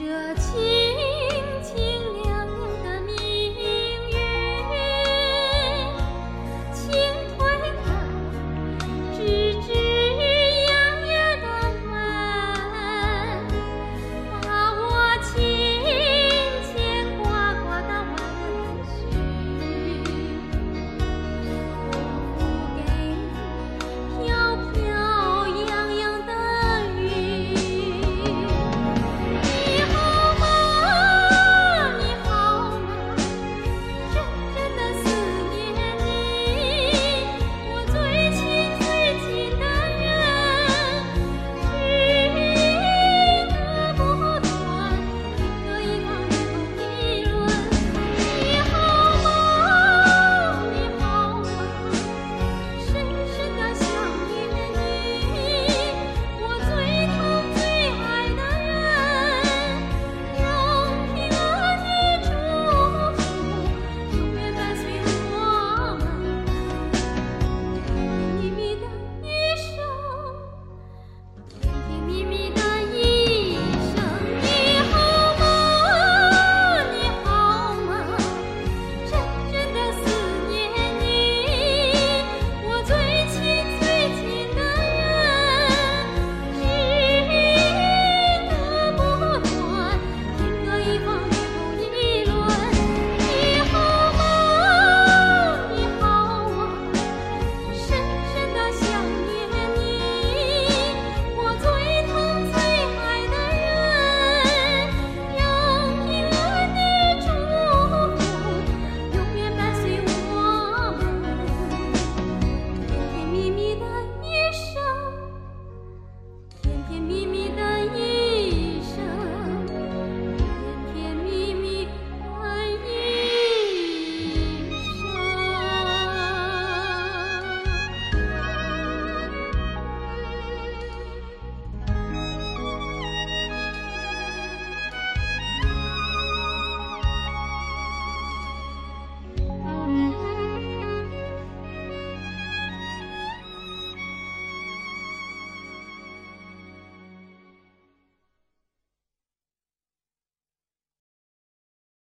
这情。